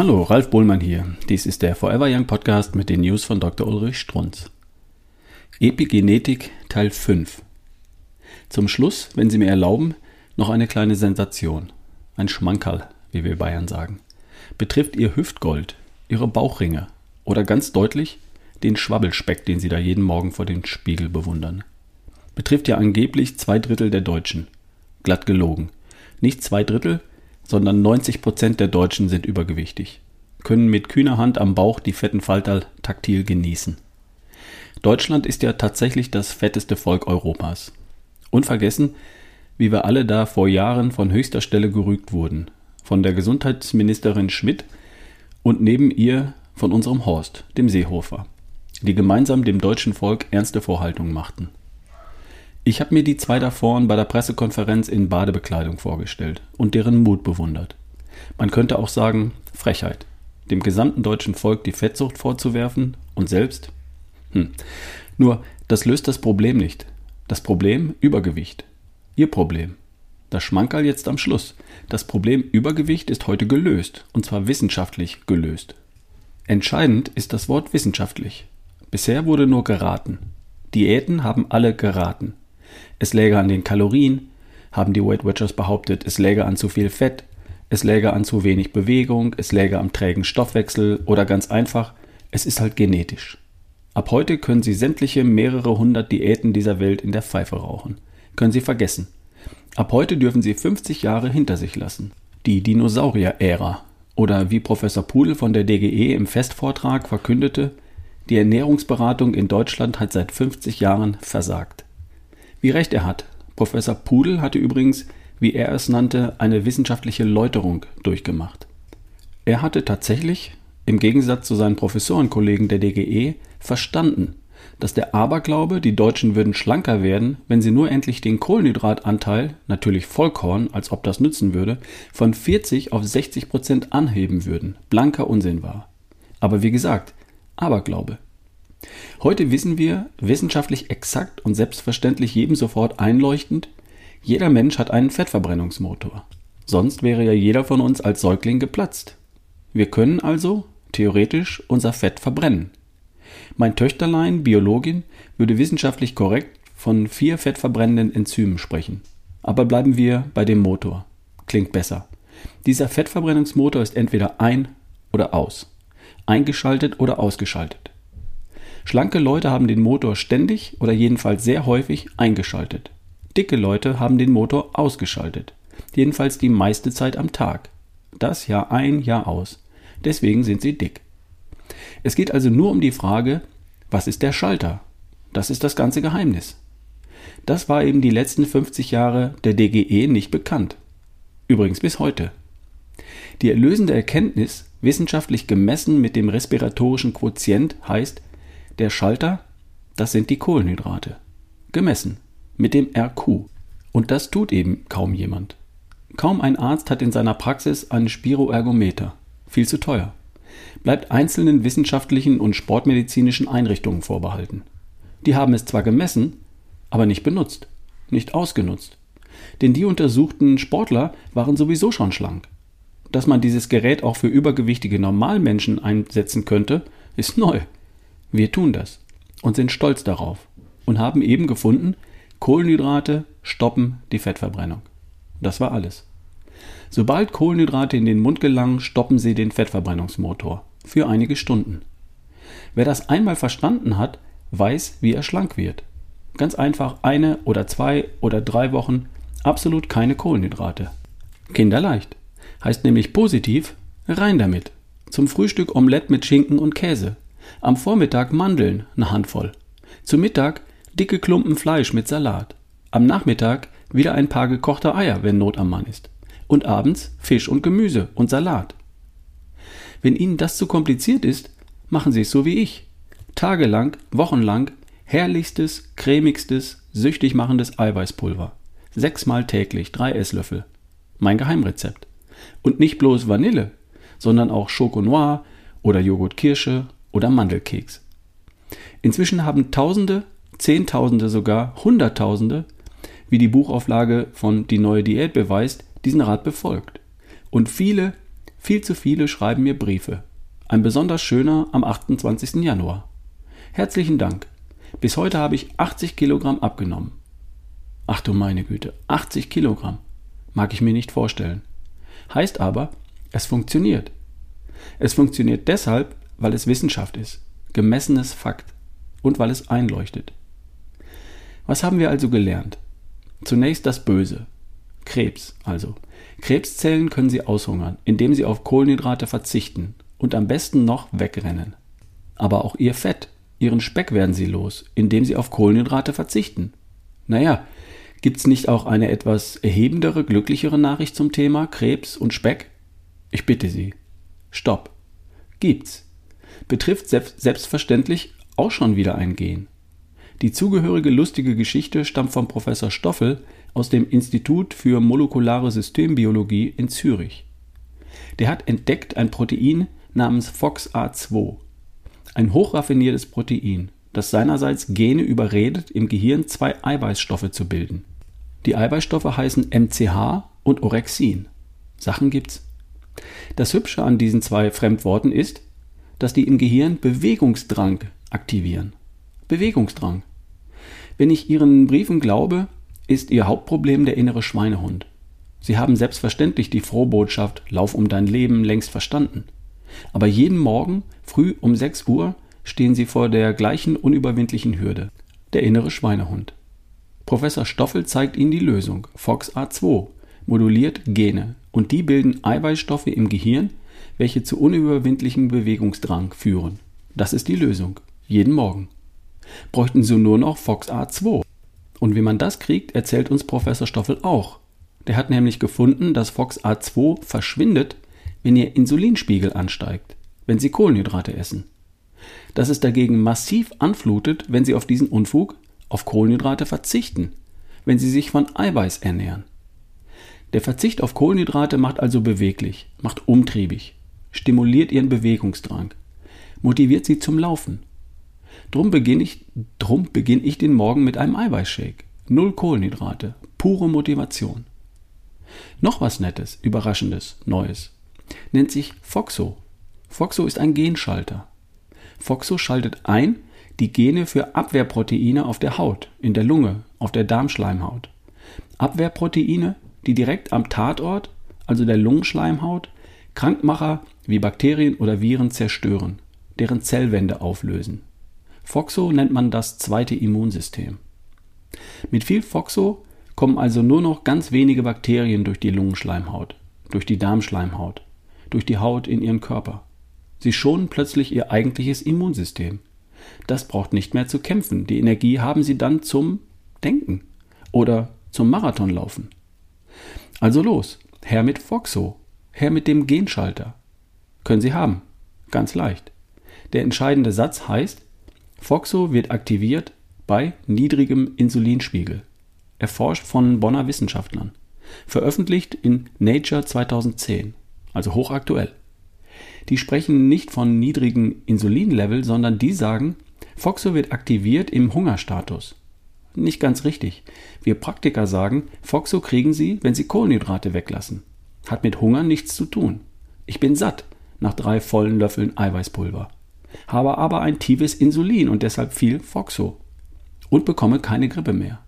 Hallo, Ralf Bohlmann hier. Dies ist der Forever Young Podcast mit den News von Dr. Ulrich Strunz. Epigenetik Teil 5. Zum Schluss, wenn Sie mir erlauben, noch eine kleine Sensation. Ein Schmankerl, wie wir Bayern sagen. Betrifft Ihr Hüftgold, Ihre Bauchringe oder ganz deutlich den Schwabbelspeck, den Sie da jeden Morgen vor dem Spiegel bewundern. Betrifft ja angeblich zwei Drittel der Deutschen. Glatt gelogen. Nicht zwei Drittel, sondern 90 Prozent der Deutschen sind übergewichtig, können mit kühner Hand am Bauch die fetten Falterl taktil genießen. Deutschland ist ja tatsächlich das fetteste Volk Europas. Unvergessen, wie wir alle da vor Jahren von höchster Stelle gerügt wurden, von der Gesundheitsministerin Schmidt und neben ihr von unserem Horst, dem Seehofer, die gemeinsam dem deutschen Volk ernste Vorhaltungen machten. Ich habe mir die zwei davor bei der Pressekonferenz in Badebekleidung vorgestellt und deren Mut bewundert. Man könnte auch sagen, Frechheit, dem gesamten deutschen Volk die Fettsucht vorzuwerfen und selbst? Hm. Nur, das löst das Problem nicht. Das Problem Übergewicht. Ihr Problem. Das Schmankerl jetzt am Schluss. Das Problem Übergewicht ist heute gelöst, und zwar wissenschaftlich gelöst. Entscheidend ist das Wort wissenschaftlich. Bisher wurde nur geraten. Diäten haben alle geraten. Es läge an den Kalorien, haben die Weight Watchers behauptet, es läge an zu viel Fett, es läge an zu wenig Bewegung, es läge am trägen Stoffwechsel oder ganz einfach, es ist halt genetisch. Ab heute können Sie sämtliche mehrere hundert Diäten dieser Welt in der Pfeife rauchen. Können Sie vergessen. Ab heute dürfen Sie 50 Jahre hinter sich lassen. Die Dinosaurier-Ära. Oder wie Professor Pudel von der DGE im Festvortrag verkündete, die Ernährungsberatung in Deutschland hat seit 50 Jahren versagt. Wie recht er hat. Professor Pudel hatte übrigens, wie er es nannte, eine wissenschaftliche Läuterung durchgemacht. Er hatte tatsächlich, im Gegensatz zu seinen Professorenkollegen der DGE, verstanden, dass der Aberglaube, die Deutschen würden schlanker werden, wenn sie nur endlich den Kohlenhydratanteil, natürlich Vollkorn, als ob das nützen würde, von 40 auf 60 Prozent anheben würden, blanker Unsinn war. Aber wie gesagt, Aberglaube. Heute wissen wir, wissenschaftlich exakt und selbstverständlich jedem sofort einleuchtend, jeder Mensch hat einen Fettverbrennungsmotor. Sonst wäre ja jeder von uns als Säugling geplatzt. Wir können also, theoretisch, unser Fett verbrennen. Mein Töchterlein, Biologin, würde wissenschaftlich korrekt von vier fettverbrennenden Enzymen sprechen. Aber bleiben wir bei dem Motor. Klingt besser. Dieser Fettverbrennungsmotor ist entweder ein oder aus. Eingeschaltet oder ausgeschaltet. Schlanke Leute haben den Motor ständig oder jedenfalls sehr häufig eingeschaltet. Dicke Leute haben den Motor ausgeschaltet. Jedenfalls die meiste Zeit am Tag. Das Jahr ein, Jahr aus. Deswegen sind sie dick. Es geht also nur um die Frage, was ist der Schalter? Das ist das ganze Geheimnis. Das war eben die letzten 50 Jahre der DGE nicht bekannt. Übrigens bis heute. Die erlösende Erkenntnis, wissenschaftlich gemessen mit dem respiratorischen Quotient, heißt, der Schalter, das sind die Kohlenhydrate. Gemessen mit dem RQ. Und das tut eben kaum jemand. Kaum ein Arzt hat in seiner Praxis einen Spiroergometer. Viel zu teuer. Bleibt einzelnen wissenschaftlichen und sportmedizinischen Einrichtungen vorbehalten. Die haben es zwar gemessen, aber nicht benutzt, nicht ausgenutzt. Denn die untersuchten Sportler waren sowieso schon schlank. Dass man dieses Gerät auch für übergewichtige Normalmenschen einsetzen könnte, ist neu. Wir tun das und sind stolz darauf und haben eben gefunden, Kohlenhydrate stoppen die Fettverbrennung. Das war alles. Sobald Kohlenhydrate in den Mund gelangen, stoppen sie den Fettverbrennungsmotor für einige Stunden. Wer das einmal verstanden hat, weiß, wie er schlank wird. Ganz einfach eine oder zwei oder drei Wochen absolut keine Kohlenhydrate. Kinderleicht. Heißt nämlich positiv, rein damit. Zum Frühstück Omelette mit Schinken und Käse. Am Vormittag Mandeln, eine Handvoll. Zum Mittag dicke Klumpen Fleisch mit Salat. Am Nachmittag wieder ein paar gekochte Eier, wenn Not am Mann ist. Und abends Fisch und Gemüse und Salat. Wenn Ihnen das zu kompliziert ist, machen Sie es so wie ich. Tagelang, wochenlang herrlichstes, cremigstes, süchtig machendes Eiweißpulver. Sechsmal täglich, drei Esslöffel. Mein Geheimrezept. Und nicht bloß Vanille, sondern auch Schoko Noir oder Joghurt Kirsche oder Mandelkeks. Inzwischen haben Tausende, Zehntausende sogar, Hunderttausende, wie die Buchauflage von Die neue Diät beweist, diesen Rat befolgt. Und viele, Viel zu viele schreiben mir Briefe. Ein besonders schöner am 28. Januar. Herzlichen Dank. Bis heute habe ich 80 Kilogramm abgenommen. Ach du meine Güte, 80 Kilogramm. Mag ich mir nicht vorstellen. Heißt aber, es funktioniert. Es funktioniert deshalb, weil es Wissenschaft ist, gemessenes Fakt und weil es einleuchtet. Was haben wir also gelernt? Zunächst das Böse. Krebs also. Krebszellen können Sie aushungern, indem Sie auf Kohlenhydrate verzichten und am besten noch wegrennen. Aber auch Ihr Fett, Ihren Speck werden Sie los, indem Sie auf Kohlenhydrate verzichten. Naja, gibt's nicht auch eine etwas erhebendere, glücklichere Nachricht zum Thema Krebs und Speck? Ich bitte Sie. Stopp. Gibt's. Betrifft selbstverständlich auch schon wieder ein Gen. Die zugehörige lustige Geschichte stammt von Professor Stoffel aus dem Institut für molekulare Systembiologie in Zürich. Der hat entdeckt ein Protein namens FOXA2, ein hochraffiniertes Protein, das seinerseits Gene überredet, im Gehirn zwei Eiweißstoffe zu bilden. Die Eiweißstoffe heißen MCH und Orexin. Sachen gibt's. Das Hübsche an diesen zwei Fremdworten ist, dass die im Gehirn Bewegungsdrang aktivieren. Bewegungsdrang. Wenn ich Ihren Briefen glaube, ist Ihr Hauptproblem der innere Schweinehund. Sie haben selbstverständlich die Frohbotschaft Lauf um dein Leben längst verstanden. Aber jeden Morgen, früh um 6 Uhr, stehen Sie vor der gleichen unüberwindlichen Hürde. Der innere Schweinehund. Professor Stoffel zeigt Ihnen die Lösung. FOXA2 moduliert Gene und die bilden Eiweißstoffe im Gehirn, welche zu unüberwindlichem Bewegungsdrang führen. Das ist die Lösung. Jeden Morgen bräuchten sie nur noch Fox A2. Und wie man das kriegt, erzählt uns Professor Stoffel auch. Der hat nämlich gefunden, dass Fox A2 verschwindet, wenn ihr Insulinspiegel ansteigt, wenn sie Kohlenhydrate essen. Dass es dagegen massiv anflutet, wenn sie auf diesen Unfug, auf Kohlenhydrate verzichten, wenn sie sich von Eiweiß ernähren. Der Verzicht auf Kohlenhydrate macht also beweglich, macht umtriebig, stimuliert ihren Bewegungsdrang, motiviert sie zum Laufen, Drum beginne ich, drum beginn ich den Morgen mit einem Eiweißshake. Null Kohlenhydrate. Pure Motivation. Noch was Nettes, Überraschendes, Neues. Nennt sich Foxo. Foxo ist ein Genschalter. Foxo schaltet ein die Gene für Abwehrproteine auf der Haut, in der Lunge, auf der Darmschleimhaut. Abwehrproteine, die direkt am Tatort, also der Lungenschleimhaut, Krankmacher wie Bakterien oder Viren zerstören, deren Zellwände auflösen. Foxo nennt man das zweite Immunsystem. Mit viel Foxo kommen also nur noch ganz wenige Bakterien durch die Lungenschleimhaut, durch die Darmschleimhaut, durch die Haut in ihren Körper. Sie schonen plötzlich ihr eigentliches Immunsystem. Das braucht nicht mehr zu kämpfen. Die Energie haben sie dann zum Denken oder zum Marathonlaufen. Also los, her mit Foxo, her mit dem Genschalter. Können Sie haben, ganz leicht. Der entscheidende Satz heißt, Foxo wird aktiviert bei niedrigem Insulinspiegel. Erforscht von Bonner Wissenschaftlern. Veröffentlicht in Nature 2010, also hochaktuell. Die sprechen nicht von niedrigen Insulinlevel, sondern die sagen, Foxo wird aktiviert im Hungerstatus. Nicht ganz richtig. Wir Praktiker sagen, Foxo kriegen Sie, wenn Sie Kohlenhydrate weglassen. Hat mit Hunger nichts zu tun. Ich bin satt nach drei vollen Löffeln Eiweißpulver habe aber ein tiefes Insulin und deshalb viel Foxo und bekomme keine Grippe mehr.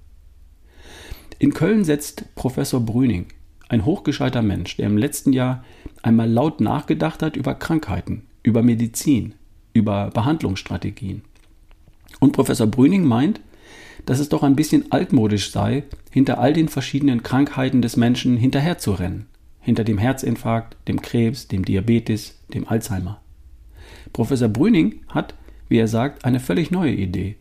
In Köln setzt Professor Brüning, ein hochgescheiter Mensch, der im letzten Jahr einmal laut nachgedacht hat über Krankheiten, über Medizin, über Behandlungsstrategien. Und Professor Brüning meint, dass es doch ein bisschen altmodisch sei, hinter all den verschiedenen Krankheiten des Menschen hinterherzurennen. Hinter dem Herzinfarkt, dem Krebs, dem Diabetes, dem Alzheimer. Professor Brüning hat, wie er sagt, eine völlig neue Idee.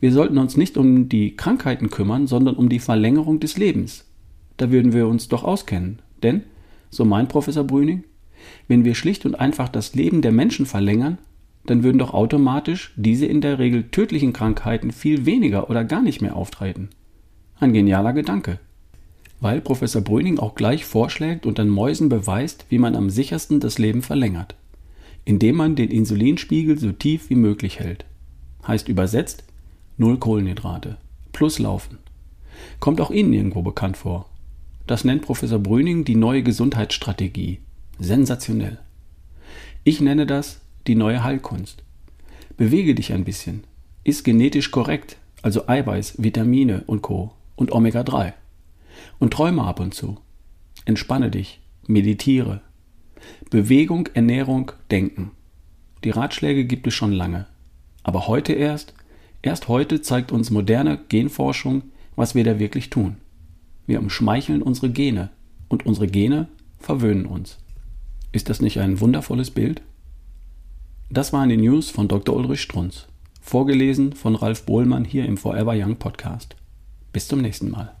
Wir sollten uns nicht um die Krankheiten kümmern, sondern um die Verlängerung des Lebens. Da würden wir uns doch auskennen. Denn, so meint Professor Brüning, wenn wir schlicht und einfach das Leben der Menschen verlängern, dann würden doch automatisch diese in der Regel tödlichen Krankheiten viel weniger oder gar nicht mehr auftreten. Ein genialer Gedanke. Weil Professor Brüning auch gleich vorschlägt und an Mäusen beweist, wie man am sichersten das Leben verlängert indem man den Insulinspiegel so tief wie möglich hält. Heißt übersetzt null Kohlenhydrate plus Laufen. Kommt auch Ihnen irgendwo bekannt vor. Das nennt Professor Brüning die neue Gesundheitsstrategie. Sensationell. Ich nenne das die neue Heilkunst. Bewege dich ein bisschen. Iss genetisch korrekt, also Eiweiß, Vitamine und Co. und Omega-3. Und träume ab und zu. Entspanne dich, meditiere. Bewegung, Ernährung, Denken. Die Ratschläge gibt es schon lange. Aber heute erst, erst heute zeigt uns moderne Genforschung, was wir da wirklich tun. Wir umschmeicheln unsere Gene und unsere Gene verwöhnen uns. Ist das nicht ein wundervolles Bild? Das waren die News von Dr. Ulrich Strunz, vorgelesen von Ralf Bohlmann hier im Forever Young Podcast. Bis zum nächsten Mal.